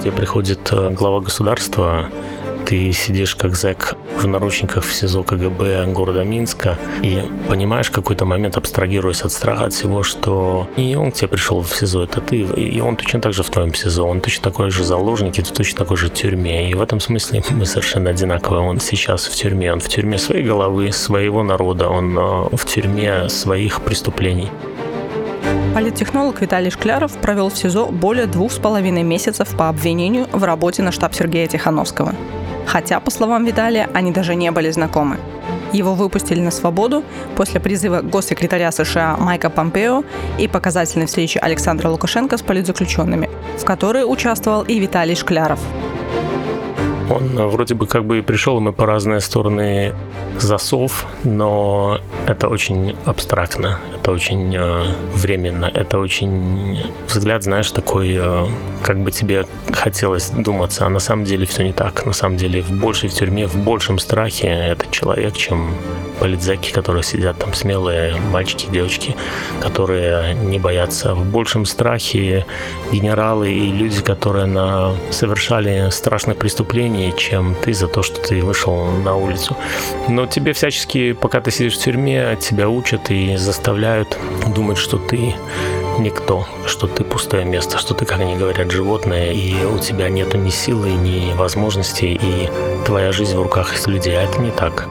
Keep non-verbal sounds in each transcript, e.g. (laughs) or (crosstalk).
Тебе приходит э, глава государства, ты сидишь как зэк в наручниках в СИЗО КГБ города Минска и понимаешь какой-то момент, абстрагируясь от страха, от всего, что не он к тебе пришел в СИЗО, это ты, и он точно так же в твоем СИЗО, он точно такой же заложник, и ты точно такой же в тюрьме. И в этом смысле мы совершенно одинаковые. Он сейчас в тюрьме, он в тюрьме своей головы, своего народа, он э, в тюрьме своих преступлений. Политтехнолог Виталий Шкляров провел в СИЗО более двух с половиной месяцев по обвинению в работе на штаб Сергея Тихановского хотя, по словам Виталия, они даже не были знакомы. Его выпустили на свободу после призыва госсекретаря США Майка Помпео и показательной встречи Александра Лукашенко с политзаключенными, в которой участвовал и Виталий Шкляров. Он вроде бы как бы пришел, и мы по разные стороны засов, но это очень абстрактно, это очень э, временно, это очень взгляд, знаешь, такой, э, как бы тебе хотелось думаться, а на самом деле все не так. На самом деле в большей тюрьме, в большем страхе этот человек, чем политзеки, которые сидят там смелые мальчики, девочки, которые не боятся. В большем страхе генералы и люди, которые на... совершали страшных преступлений, чем ты за то, что ты вышел на улицу. Но тебе всячески, пока ты сидишь в тюрьме, тебя учат и заставляют думать, что ты никто, что ты пустое место, что ты, как они говорят, животное, и у тебя нету ни силы, ни возможностей, и твоя жизнь в руках людей. А это не так.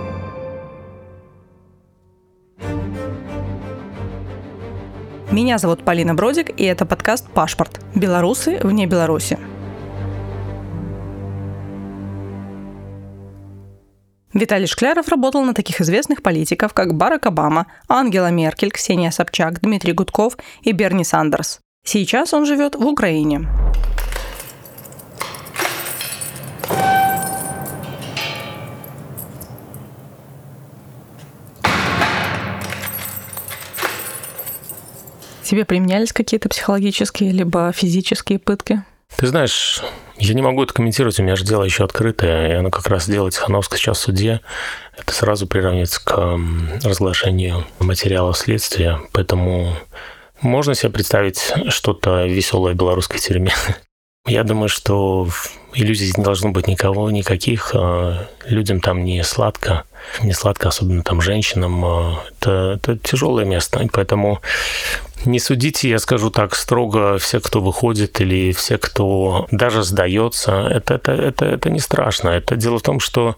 Меня зовут Полина Бродик, и это подкаст «Пашпорт. Белорусы вне Беларуси». Виталий Шкляров работал на таких известных политиков, как Барак Обама, Ангела Меркель, Ксения Собчак, Дмитрий Гудков и Берни Сандерс. Сейчас он живет в Украине. Тебе применялись какие-то психологические либо физические пытки? Ты знаешь, я не могу это комментировать, у меня же дело еще открытое, и оно как раз дело Тихановского сейчас в суде. Это сразу приравнивается к разглашению материала следствия, поэтому можно себе представить что-то веселое в белорусской тюрьме. (laughs) Я думаю, что иллюзий не должно быть никого, никаких. А людям там не сладко, не сладко, особенно там женщинам. А это, это тяжелое место, поэтому не судите, я скажу так, строго все, кто выходит или все, кто даже сдается. Это, это, это, это не страшно. Это дело в том, что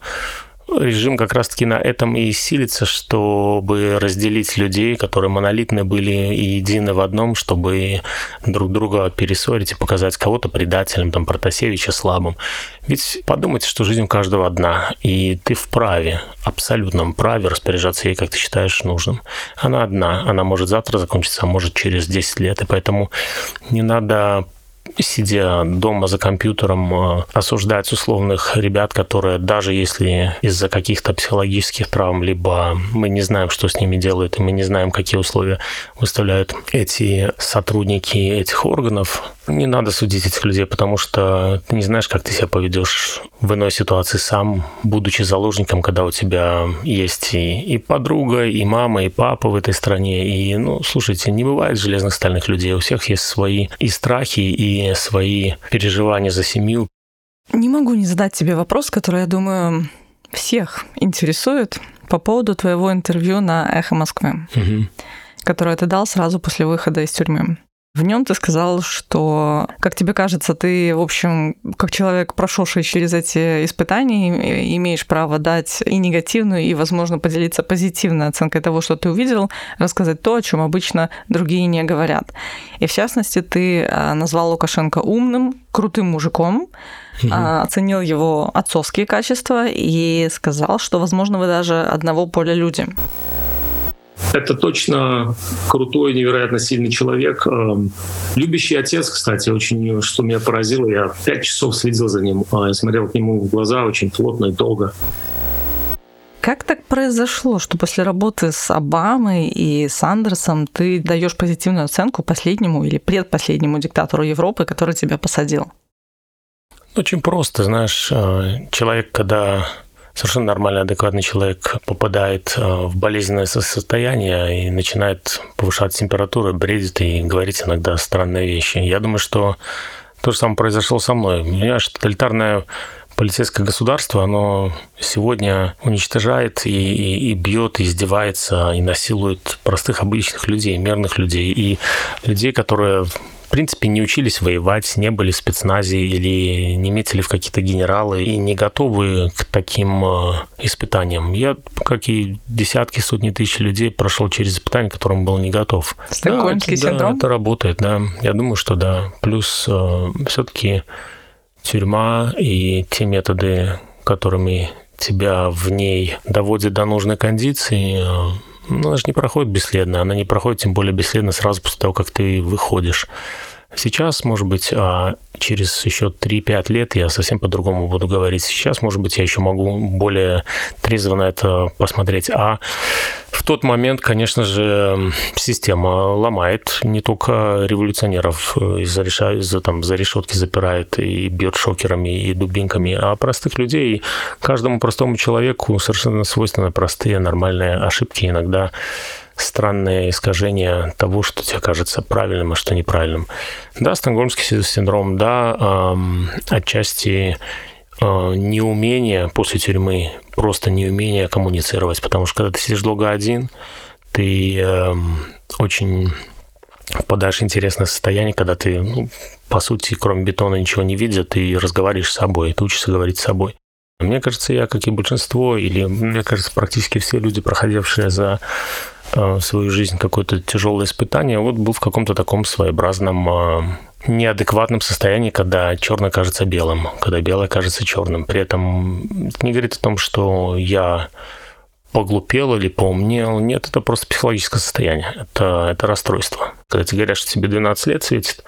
режим как раз-таки на этом и силится, чтобы разделить людей, которые монолитны были и едины в одном, чтобы друг друга перессорить и показать кого-то предателем, там, Протасевича слабым. Ведь подумайте, что жизнь у каждого одна, и ты вправе, абсолютном праве распоряжаться ей, как ты считаешь нужным. Она одна, она может завтра закончиться, а может через 10 лет, и поэтому не надо сидя дома за компьютером, э, осуждать условных ребят, которые даже если из-за каких-то психологических травм, либо мы не знаем, что с ними делают, и мы не знаем, какие условия выставляют эти сотрудники этих органов, не надо судить этих людей, потому что ты не знаешь, как ты себя поведешь в иной ситуации сам, будучи заложником, когда у тебя есть и, и подруга, и мама, и папа в этой стране. И, ну, слушайте, не бывает железных стальных людей. У всех есть свои и страхи, и свои переживания за семью. Не могу не задать тебе вопрос, который, я думаю, всех интересует по поводу твоего интервью на «Эхо Москвы», угу. которое ты дал сразу после выхода из тюрьмы. В нем ты сказал, что, как тебе кажется, ты, в общем, как человек, прошедший через эти испытания, имеешь право дать и негативную, и, возможно, поделиться позитивной оценкой того, что ты увидел, рассказать то, о чем обычно другие не говорят. И, в частности, ты а, назвал Лукашенко умным, крутым мужиком, угу. оценил его отцовские качества и сказал, что, возможно, вы даже одного поля люди. Это точно крутой, невероятно сильный человек. Эм, любящий отец, кстати, очень, что меня поразило, я пять часов следил за ним, а, я смотрел к нему в глаза очень плотно и долго. Как так произошло, что после работы с Обамой и Сандерсом ты даешь позитивную оценку последнему или предпоследнему диктатору Европы, который тебя посадил? Очень просто, знаешь, э, человек, когда совершенно нормальный, адекватный человек попадает э, в болезненное состояние и начинает повышать температуру, бредит и говорить иногда странные вещи. Я думаю, что то же самое произошло со мной. Понимаешь, тоталитарное полицейское государство, оно сегодня уничтожает и, и, и бьет, и издевается, и насилует простых обычных людей, мирных людей, и людей, которые в принципе, не учились воевать, не были в спецназе или не метили в какие-то генералы и не готовы к таким э, испытаниям. Я, как и десятки, сотни тысяч людей, прошел через испытания, к которым был не готов. Стокгольмский да, синдром? Да, это работает, да. Я думаю, что да. Плюс э, все-таки тюрьма и те методы, которыми тебя в ней доводят до нужной кондиции, э, ну, она же не проходит бесследно. Она не проходит тем более бесследно сразу после того, как ты выходишь. Сейчас, может быть, а, через еще 3-5 лет я совсем по-другому буду говорить. Сейчас, может быть, я еще могу более трезво на это посмотреть. А тот момент, конечно же, система ломает не только революционеров, реша... из-за там, за решетки запирает и бьет шокерами и дубинками, а простых людей. Каждому простому человеку совершенно свойственны простые нормальные ошибки, иногда странное искажение того, что тебе кажется правильным, а что неправильным. Да, стокгольмский синдром, да, эм, отчасти э, неумение после тюрьмы, просто неумение коммуницировать, потому что когда ты сидишь долго один, ты э, очень впадаешь в интересное состояние, когда ты, ну, по сути, кроме бетона ничего не видишь, ты разговариваешь с собой, ты учишься говорить с собой. Мне кажется, я, как и большинство, или, мне кажется, практически все люди, проходившие за Э, свою жизнь какое-то тяжелое испытание, вот был в каком-то таком своеобразном э, неадекватном состоянии, когда черное кажется белым, когда белое кажется черным. При этом это не говорит о том, что я поглупел или поумнел. Нет, это просто психологическое состояние. Это, это расстройство. Когда тебе говорят, что тебе 12 лет светит,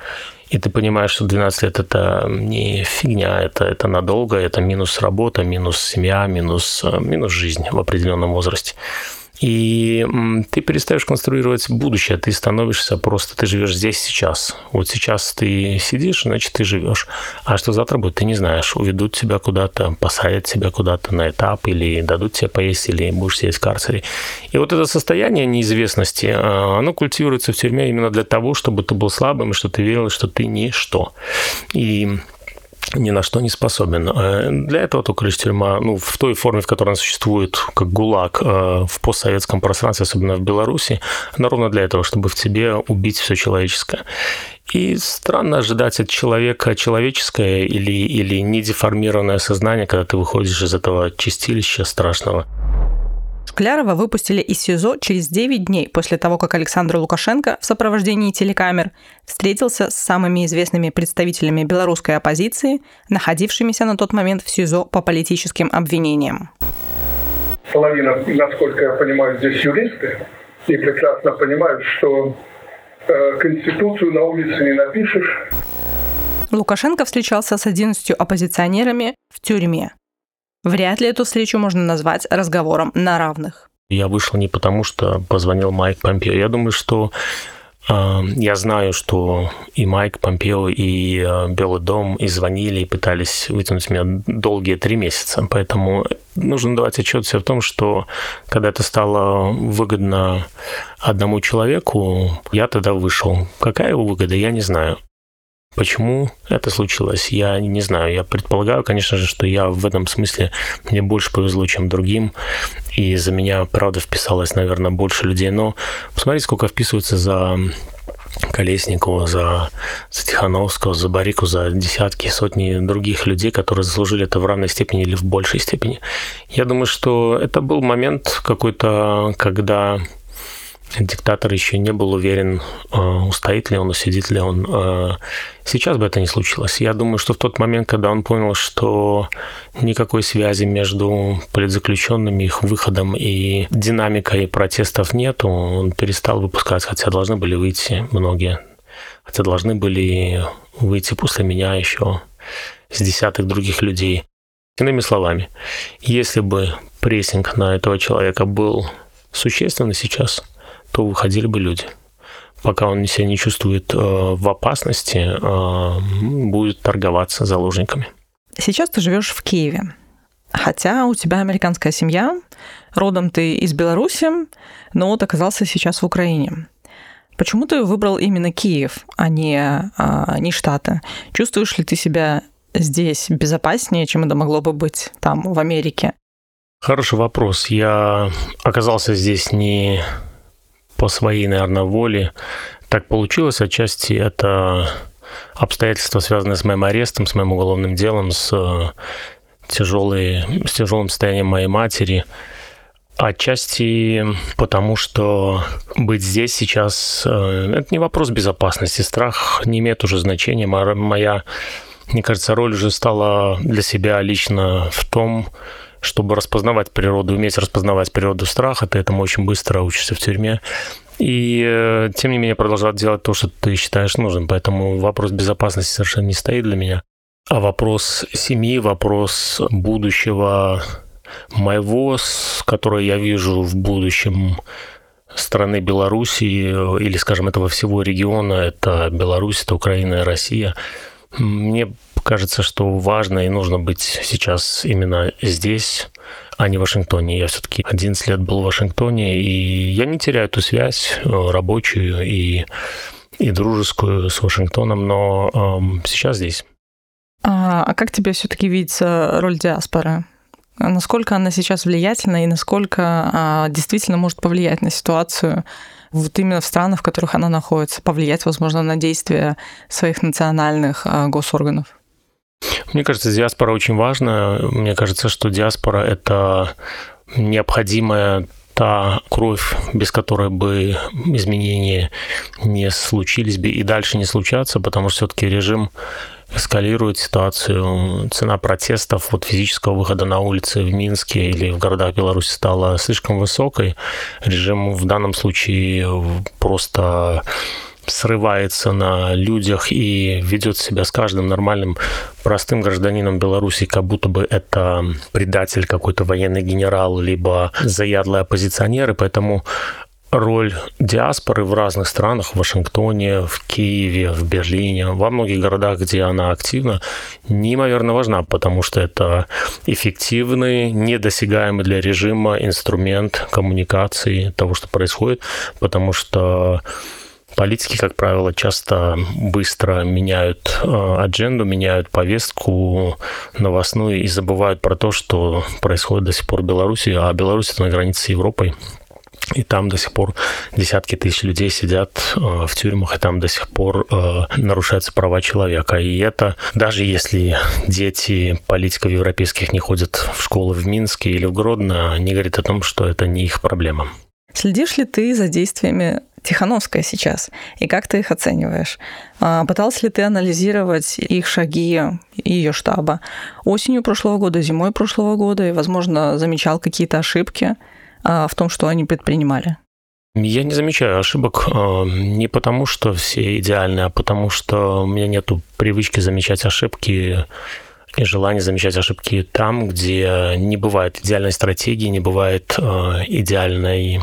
и ты понимаешь, что 12 лет это не фигня, это, это надолго, это минус работа, минус семья, минус, э, минус жизнь в определенном возрасте. И ты перестаешь конструировать будущее, ты становишься просто, ты живешь здесь сейчас. Вот сейчас ты сидишь, значит, ты живешь. А что завтра будет, ты не знаешь. Уведут тебя куда-то, посадят тебя куда-то на этап, или дадут тебе поесть, или будешь сидеть в карцере. И вот это состояние неизвестности, а, оно культивируется в тюрьме именно для того, чтобы ты был слабым, и что ты верил, что ты ничто. И ни на что не способен. Э, для этого только лишь тюрьма, ну, в той форме, в которой она существует, как ГУЛАГ э, в постсоветском пространстве, особенно в Беларуси, она ровно для этого, чтобы в тебе убить все человеческое. И странно ожидать от человека человеческое или, или недеформированное сознание, когда ты выходишь из этого чистилища страшного. Шклярова выпустили из СИЗО через 9 дней после того, как Александр Лукашенко в сопровождении телекамер встретился с самыми известными представителями белорусской оппозиции, находившимися на тот момент в СИЗО по политическим обвинениям. Половина, насколько я понимаю, здесь юристы и прекрасно понимают, что э, Конституцию на улице не напишешь. Лукашенко встречался с 11 оппозиционерами в тюрьме. Вряд ли эту встречу можно назвать разговором на равных. Я вышел не потому, что позвонил Майк Помпео. Я думаю, что э, я знаю, что и Майк Помпео, и э, Белый дом и звонили, и пытались вытянуть меня долгие три месяца. Поэтому нужно давать отчет себе в том, что когда это стало выгодно одному человеку, я тогда вышел. Какая его выгода, я не знаю. Почему это случилось, я не знаю. Я предполагаю, конечно же, что я в этом смысле мне больше повезло, чем другим. И за меня, правда, вписалось, наверное, больше людей. Но посмотрите, сколько вписывается за Колесникова, за, за Тихановского, за Барику, за десятки, сотни других людей, которые заслужили это в равной степени или в большей степени. Я думаю, что это был момент какой-то, когда диктатор еще не был уверен, э, устоит ли он, усидит ли он. Э, сейчас бы это не случилось. Я думаю, что в тот момент, когда он понял, что никакой связи между политзаключенными, их выходом и динамикой протестов нет, он перестал выпускать, хотя должны были выйти многие. Хотя должны были выйти после меня еще с десятых других людей. Иными словами, если бы прессинг на этого человека был существенный сейчас – то выходили бы люди. Пока он себя не чувствует э, в опасности, э, будет торговаться заложниками. Сейчас ты живешь в Киеве. Хотя у тебя американская семья, родом ты из Беларуси, но вот оказался сейчас в Украине. Почему ты выбрал именно Киев, а не, а, не Штаты? Чувствуешь ли ты себя здесь безопаснее, чем это могло бы быть там, в Америке? Хороший вопрос. Я оказался здесь не по своей, наверное, воле. Так получилось. Отчасти это обстоятельства, связанные с моим арестом, с моим уголовным делом, с, тяжелой, с тяжелым состоянием моей матери. Отчасти потому, что быть здесь сейчас э, – это не вопрос безопасности. Страх не имеет уже значения. Моя, мне кажется, роль уже стала для себя лично в том, чтобы распознавать природу, уметь распознавать природу страха, ты этому очень быстро учишься в тюрьме. И э, тем не менее продолжать делать то, что ты считаешь нужным. Поэтому вопрос безопасности совершенно не стоит для меня. А вопрос семьи, вопрос будущего моего, который я вижу в будущем страны Беларуси или, скажем, этого всего региона, это Беларусь, это Украина Россия. Мне кажется, что важно и нужно быть сейчас именно здесь, а не в Вашингтоне. Я все-таки 11 лет был в Вашингтоне, и я не теряю эту связь э, рабочую и, и дружескую с Вашингтоном, но эм, сейчас здесь. А, а как тебе все-таки видится роль диаспоры? Насколько она сейчас влиятельна и насколько а, действительно может повлиять на ситуацию вот именно в странах, в которых она находится, повлиять, возможно, на действия своих национальных а, госорганов? Мне кажется, диаспора очень важна. Мне кажется, что диаспора – это необходимая та кровь, без которой бы изменения не случились бы и дальше не случатся, потому что все-таки режим эскалирует ситуацию. Цена протестов, вот физического выхода на улицы в Минске или в городах Беларуси стала слишком высокой. Режим в данном случае просто срывается на людях и ведет себя с каждым нормальным простым гражданином Беларуси, как будто бы это предатель какой-то военный генерал, либо заядлый оппозиционер, и поэтому роль диаспоры в разных странах, в Вашингтоне, в Киеве, в Берлине, во многих городах, где она активна, неимоверно важна, потому что это эффективный, недосягаемый для режима инструмент коммуникации того, что происходит, потому что Политики, как правило, часто быстро меняют э, адженду, меняют повестку новостную и забывают про то, что происходит до сих пор в Беларуси, а Беларусь это на границе с Европой. И там до сих пор десятки тысяч людей сидят э, в тюрьмах, и там до сих пор э, нарушаются права человека. И это, даже если дети политиков европейских не ходят в школы в Минске или в Гродно, не говорит о том, что это не их проблема. Следишь ли ты за действиями Тихановская сейчас, и как ты их оцениваешь? А, пытался ли ты анализировать их шаги и ее штаба осенью прошлого года, зимой прошлого года, и, возможно, замечал какие-то ошибки в том, что они предпринимали? Я не замечаю ошибок а, не потому, что все идеальны, а потому что у меня нет привычки замечать ошибки и желание замечать ошибки там, где не бывает идеальной стратегии, не бывает идеальной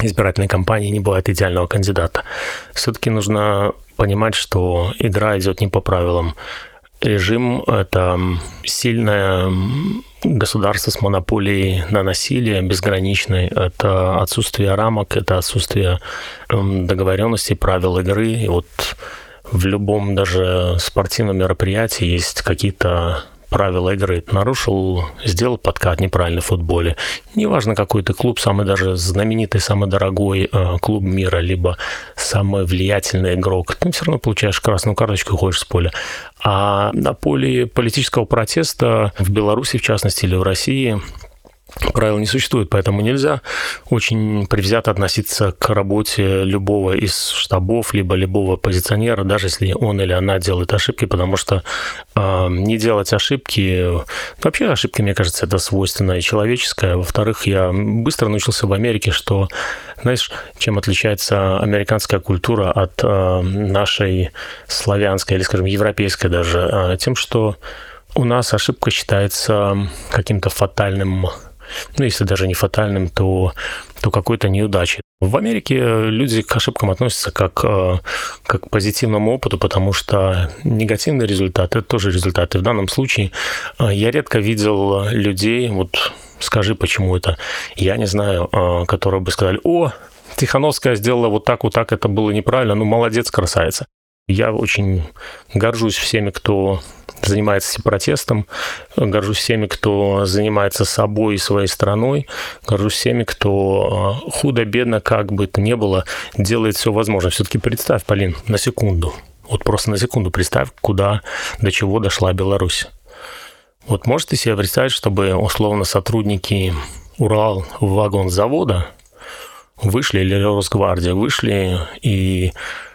избирательной кампании не бывает идеального кандидата. Все-таки нужно понимать, что игра идет не по правилам. Режим – это сильное государство с монополией на насилие безграничной. Это отсутствие рамок, это отсутствие эм, договоренностей, правил игры. И вот в любом даже спортивном мероприятии есть какие-то правила игры нарушил, сделал подкат неправильно в футболе. Неважно, какой ты клуб, самый даже знаменитый, самый дорогой э, клуб мира, либо самый влиятельный игрок, ты все равно получаешь красную карточку и уходишь с поля. А на поле политического протеста в Беларуси, в частности, или в России, правил не существует, поэтому нельзя очень предвзято относиться к работе любого из штабов, либо любого позиционера, даже если он или она делает ошибки, потому что э, не делать ошибки, вообще ошибки, мне кажется, это свойственно и человеческое. Во-вторых, я быстро научился в Америке, что, знаешь, чем отличается американская культура от э, нашей славянской или, скажем, европейской даже, э, тем, что у нас ошибка считается каким-то фатальным ну, если даже не фатальным, то, то какой-то неудачей. В Америке люди к ошибкам относятся как, э, как к позитивному опыту, потому что негативный результат – это тоже результат. И в данном случае э, я редко видел людей, вот скажи, почему это, я не знаю, э, которые бы сказали, о, Тихановская сделала вот так, вот так, это было неправильно, ну, молодец, красавица. Я очень горжусь всеми, кто занимается сепаратистом, горжусь всеми, кто занимается собой и своей страной, горжусь всеми, кто а, худо-бедно, как бы то ни было, делает все возможное. Все-таки представь, Полин, на секунду, вот просто на секунду представь, куда, до чего дошла Беларусь. Вот можете себе представить, чтобы условно сотрудники Урал вагон завода вышли, или Росгвардия вышли и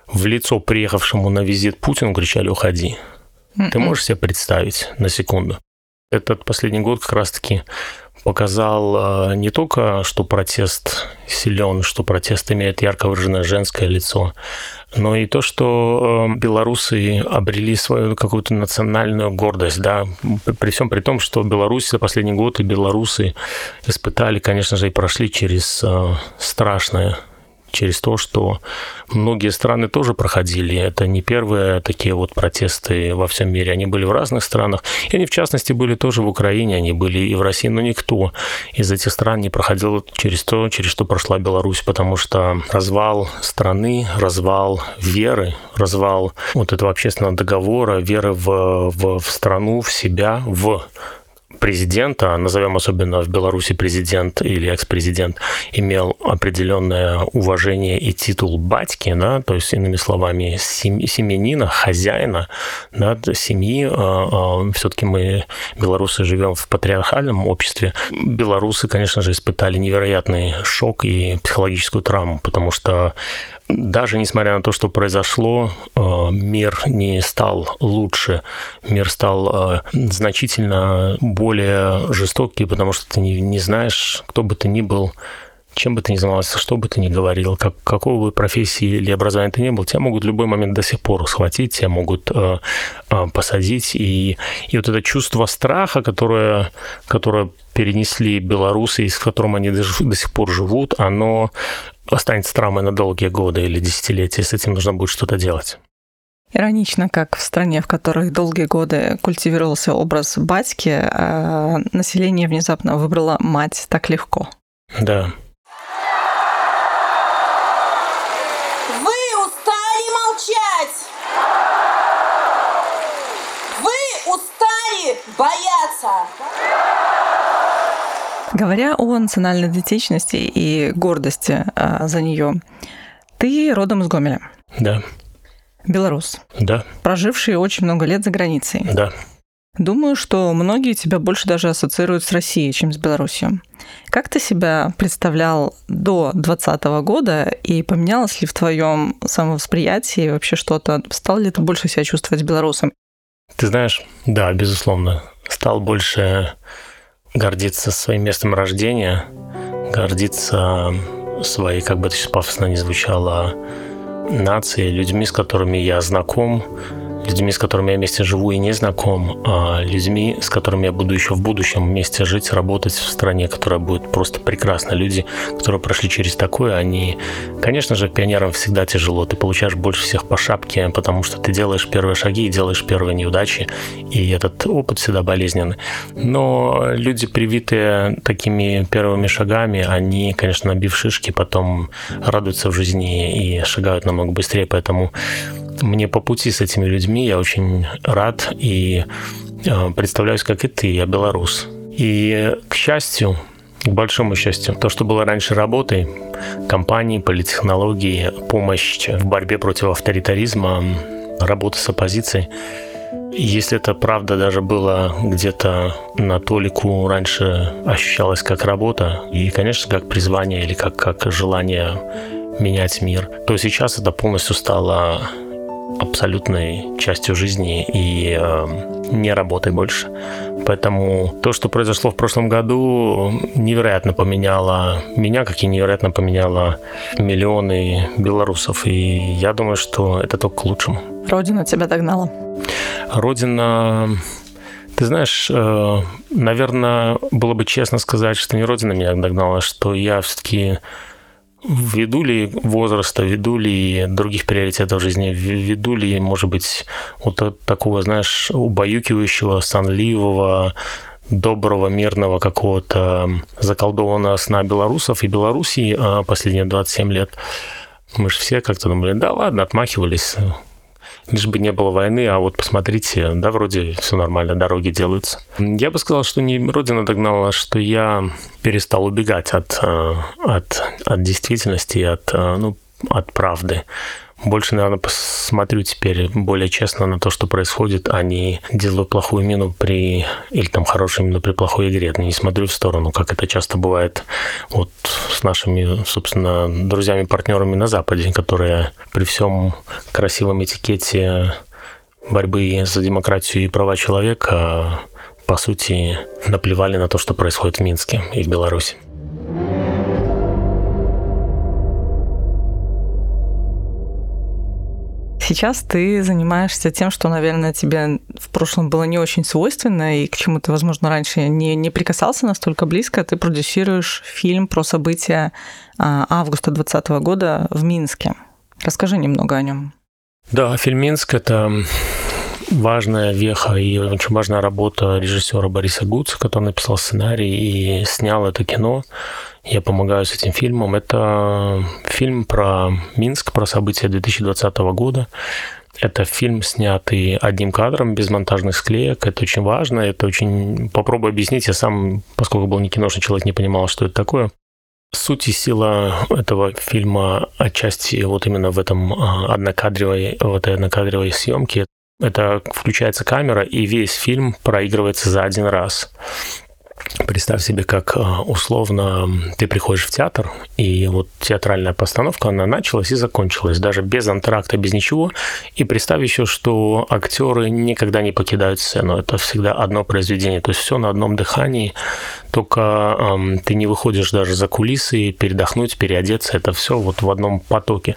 в лицо приехавшему на визит Путину кричали «Уходи». Mm-mm. Ты можешь себе представить на секунду? Этот последний год как раз-таки показал э, не только, что протест силен, что протест имеет ярко выраженное женское лицо, но и то, что э, белорусы обрели свою какую-то национальную гордость, да, при всем при том, что Беларусь за последний год и белорусы испытали, конечно же, и прошли через э, страшное через то, что многие страны тоже проходили. Это не первые такие вот протесты во всем мире. Они были в разных странах. И они, в частности, были тоже в Украине, они были и в России, но никто из этих стран не проходил через то, через что прошла Беларусь, потому что развал страны, развал веры, развал вот этого общественного договора, веры в, в, в страну, в себя, в президента, назовем особенно в Беларуси президент или экс-президент, имел определенное уважение и титул батьки, да, то есть, иными словами, семенина, хозяина да, семьи. А, а, Все-таки мы, белорусы, живем в патриархальном обществе. Белорусы, конечно же, испытали невероятный шок и психологическую травму, потому что даже несмотря на то, что произошло, э, мир не стал лучше, мир стал э, значительно более жестокий, потому что ты не, знаешь, кто бы ты ни был, чем бы ты ни занимался, что бы ты ни говорил, как, какой бы профессии или образования ты ни был, тебя могут в любой момент до сих пор схватить, тебя могут э, э, посадить. И, и вот это чувство страха, которое, которое перенесли белорусы, и с которым они до, до сих пор живут, оно останется травмой на долгие годы или десятилетия, с этим нужно будет что-то делать. Иронично, как в стране, в которой долгие годы культивировался образ батьки, а население внезапно выбрало мать так легко. Да. Вы устали молчать! Вы устали бояться! Говоря о национальной идентичности и гордости а, за нее, ты родом из Гомеля. Да. Белорус. Да. Проживший очень много лет за границей. Да. Думаю, что многие тебя больше даже ассоциируют с Россией, чем с Беларусью. Как ты себя представлял до 2020 года и поменялось ли в твоем самовосприятии вообще что-то? Стал ли ты больше себя чувствовать белорусом? Ты знаешь, да, безусловно. Стал больше гордиться своим местом рождения, гордиться своей, как бы это сейчас пафосно не звучало, нацией, людьми, с которыми я знаком, людьми, с которыми я вместе живу и не знаком, а людьми, с которыми я буду еще в будущем вместе жить, работать в стране, которая будет просто прекрасна. Люди, которые прошли через такое, они, конечно же, пионерам всегда тяжело. Ты получаешь больше всех по шапке, потому что ты делаешь первые шаги и делаешь первые неудачи, и этот опыт всегда болезненный. Но люди, привитые такими первыми шагами, они, конечно, набив шишки, потом радуются в жизни и шагают намного быстрее, поэтому мне по пути с этими людьми, я очень рад и э, представляюсь, как и ты, я белорус. И, к счастью, к большому счастью, то, что было раньше работой, компании, политтехнологии, помощь в борьбе против авторитаризма, работа с оппозицией, если это правда даже было где-то на толику раньше ощущалось как работа, и, конечно, как призвание или как, как желание менять мир, то сейчас это полностью стало абсолютной частью жизни и э, не работай больше. Поэтому то, что произошло в прошлом году, невероятно поменяло меня, как и невероятно поменяло миллионы белорусов. И я думаю, что это только к лучшему. Родина тебя догнала? Родина Ты знаешь, э, наверное, было бы честно сказать, что не Родина меня догнала, что я все-таки ввиду ли возраста, ввиду ли других приоритетов жизни, ввиду ли, может быть, вот такого, знаешь, убаюкивающего, сонливого, доброго, мирного какого-то заколдованного сна белорусов и Белоруссии а последние 27 лет. Мы же все как-то думали, да ладно, отмахивались, лишь бы не было войны, а вот посмотрите, да, вроде все нормально, дороги делаются. Я бы сказал, что не Родина догнала, что я перестал убегать от, э, от, от действительности, от, э, ну, от правды больше, наверное, посмотрю теперь более честно на то, что происходит, а не делаю плохую мину при... или там хорошую мину при плохой игре. Не смотрю в сторону, как это часто бывает вот с нашими, собственно, друзьями-партнерами на Западе, которые при всем красивом этикете борьбы за демократию и права человека по сути, наплевали на то, что происходит в Минске и в Беларуси. Сейчас ты занимаешься тем, что, наверное, тебе в прошлом было не очень свойственно, и к чему ты, возможно, раньше не, не прикасался настолько близко. Ты продюсируешь фильм про события а, августа 2020 года в Минске. Расскажи немного о нем. Да, фильм Минск это важная веха и очень важная работа режиссера Бориса Гуца, который написал сценарий и снял это кино. Я помогаю с этим фильмом. Это фильм про Минск, про события 2020 года. Это фильм, снятый одним кадром, без монтажных склеек. Это очень важно. Это очень... Попробую объяснить. Я сам, поскольку был не киношный человек, не понимал, что это такое. Суть и сила этого фильма отчасти вот именно в этом а, однокадровой, в этой однокадровой съемке. Это включается камера, и весь фильм проигрывается за один раз. Представь себе, как а, условно ты приходишь в театр, и вот театральная постановка, она началась и закончилась, даже без антракта, без ничего. И представь еще, что актеры никогда не покидают сцену. Это всегда одно произведение. То есть все на одном дыхании, только эм, ты не выходишь даже за кулисы, передохнуть, переодеться. Это все вот в одном потоке.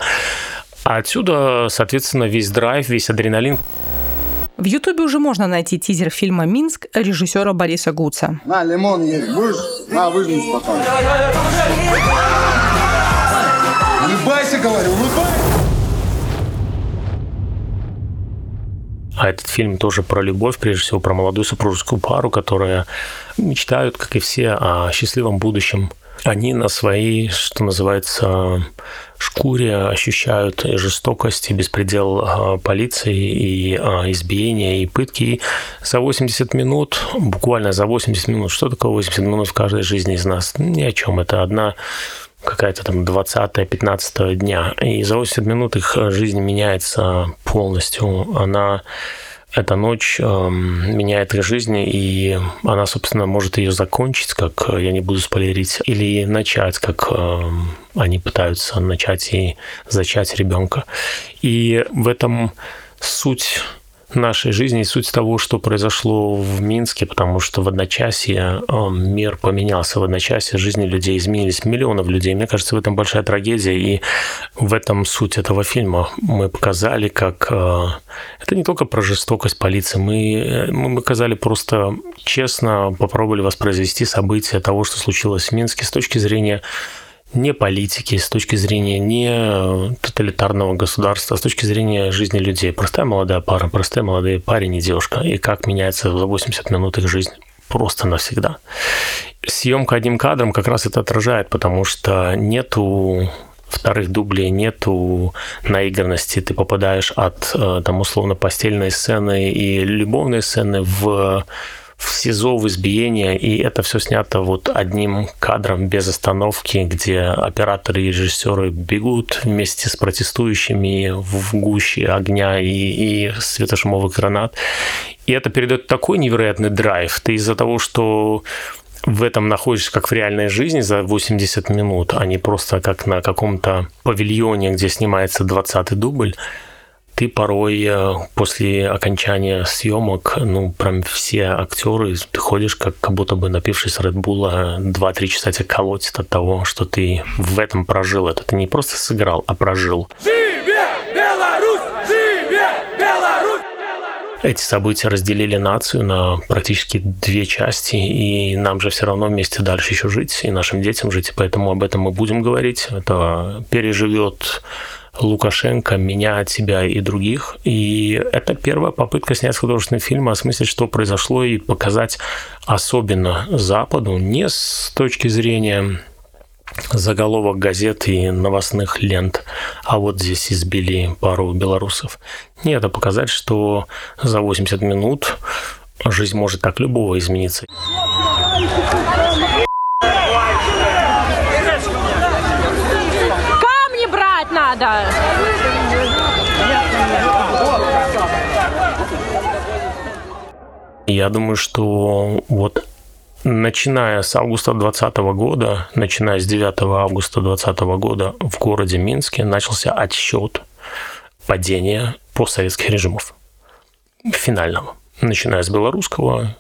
А отсюда, соответственно, весь драйв, весь адреналин. В Ютубе уже можно найти тизер фильма «Минск» режиссера Бориса Гуца. На, лимон есть будешь? На, выжми потом. Улыбайся, говорю, улыбайся. А этот фильм тоже про любовь, прежде всего про молодую супружескую пару, которая мечтают, как и все, о счастливом будущем. Они на своей, что называется, шкуре ощущают жестокость и беспредел а, полиции, и а, избиения, и пытки. И за 80 минут, буквально за 80 минут, что такое 80 минут в каждой жизни из нас? Ни о чем. Это одна какая-то там 20-15 дня. И за 80 минут их жизнь меняется полностью. Она эта ночь э, меняет их жизнь, и она, собственно, может ее закончить, как э, я не буду спойлерить, или начать, как э, они пытаются начать и зачать ребенка. И в этом суть нашей жизни и суть того, что произошло в Минске, потому что в одночасье эм, мир поменялся, в одночасье жизни людей изменились, миллионов людей. Мне кажется, в этом большая трагедия, и в этом суть этого фильма. Мы показали, как э, это не только про жестокость полиции, мы, мы показали просто честно, попробовали воспроизвести события того, что случилось в Минске с точки зрения не политики, с точки зрения не тоталитарного государства, а с точки зрения жизни людей. Простая молодая пара, простые молодые парень и девушка. И как меняется за 80 минут их жизнь просто навсегда. Съемка одним кадром как раз это отражает, потому что нету вторых дублей нету наигранности, ты попадаешь от э, там условно постельной сцены и любовной сцены в в СИЗО, в избиение, и это все снято вот одним кадром без остановки, где операторы и режиссеры бегут вместе с протестующими в гуще огня и, и светошумовых гранат. И это передает такой невероятный драйв. Ты из-за того, что в этом находишься как в реальной жизни за 80 минут, а не просто как на каком-то павильоне, где снимается 20-й дубль, ты порой э, после окончания съемок, ну, прям все актеры, ты ходишь как, как будто бы напившись Редбула, 2-3 часа тебя колотит от того, что ты в этом прожил это. Ты не просто сыграл, а прожил. Живе Беларусь! Живе Беларусь! эти события разделили нацию на практически две части, и нам же все равно вместе дальше еще жить, и нашим детям жить, и поэтому об этом мы будем говорить. Это переживет Лукашенко, меня, тебя и других. И это первая попытка снять художественный фильм, осмыслить, что произошло, и показать особенно Западу не с точки зрения заголовок газет и новостных лент, а вот здесь избили пару белорусов. Нет, это показать, что за 80 минут жизнь может так любого измениться. Я думаю, что вот Начиная с августа 2020 года, начиная с 9 августа 2020 года в городе Минске начался отсчет падения постсоветских режимов. Финального. Начиная с белорусского,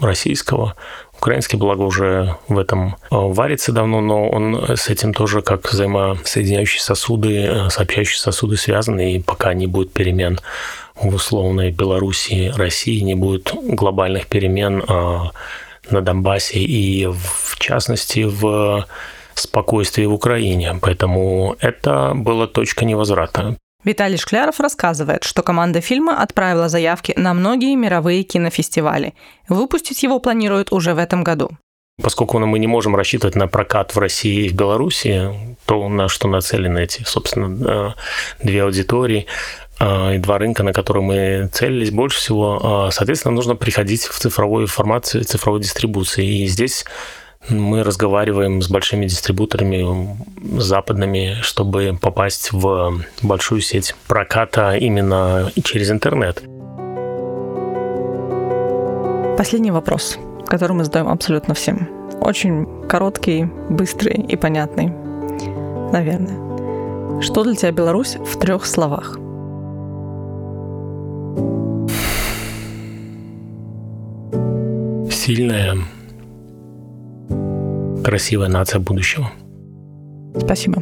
российского, Украинский, благо, уже в этом э, варится давно, но он с этим тоже как взаимосоединяющие сосуды, э, сообщающие сосуды связаны, и пока не будет перемен в условной Белоруссии, России, не будет глобальных перемен а на Донбассе и, в частности, в спокойствии в Украине. Поэтому это была точка невозврата. Виталий Шкляров рассказывает, что команда фильма отправила заявки на многие мировые кинофестивали. Выпустить его планируют уже в этом году. Поскольку мы не можем рассчитывать на прокат в России и в Беларуси, то на что нацелены эти, собственно, две аудитории, и два рынка, на которые мы целились больше всего. А, соответственно, нужно приходить в цифровую формацию, цифровой дистрибуции. И здесь мы разговариваем с большими дистрибуторами западными, чтобы попасть в большую сеть проката именно через интернет. Последний вопрос, который мы задаем абсолютно всем. Очень короткий, быстрый и понятный. Наверное. Что для тебя Беларусь в трех словах? Сильная, красивая нация будущего. Спасибо.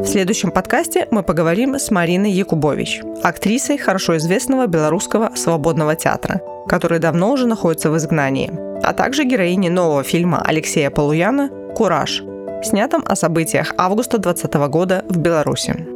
В следующем подкасте мы поговорим с Мариной Якубович, актрисой хорошо известного белорусского свободного театра, который давно уже находится в изгнании, а также героиней нового фильма Алексея Полуяна «Кураж», снятом о событиях августа 2020 года в Беларуси.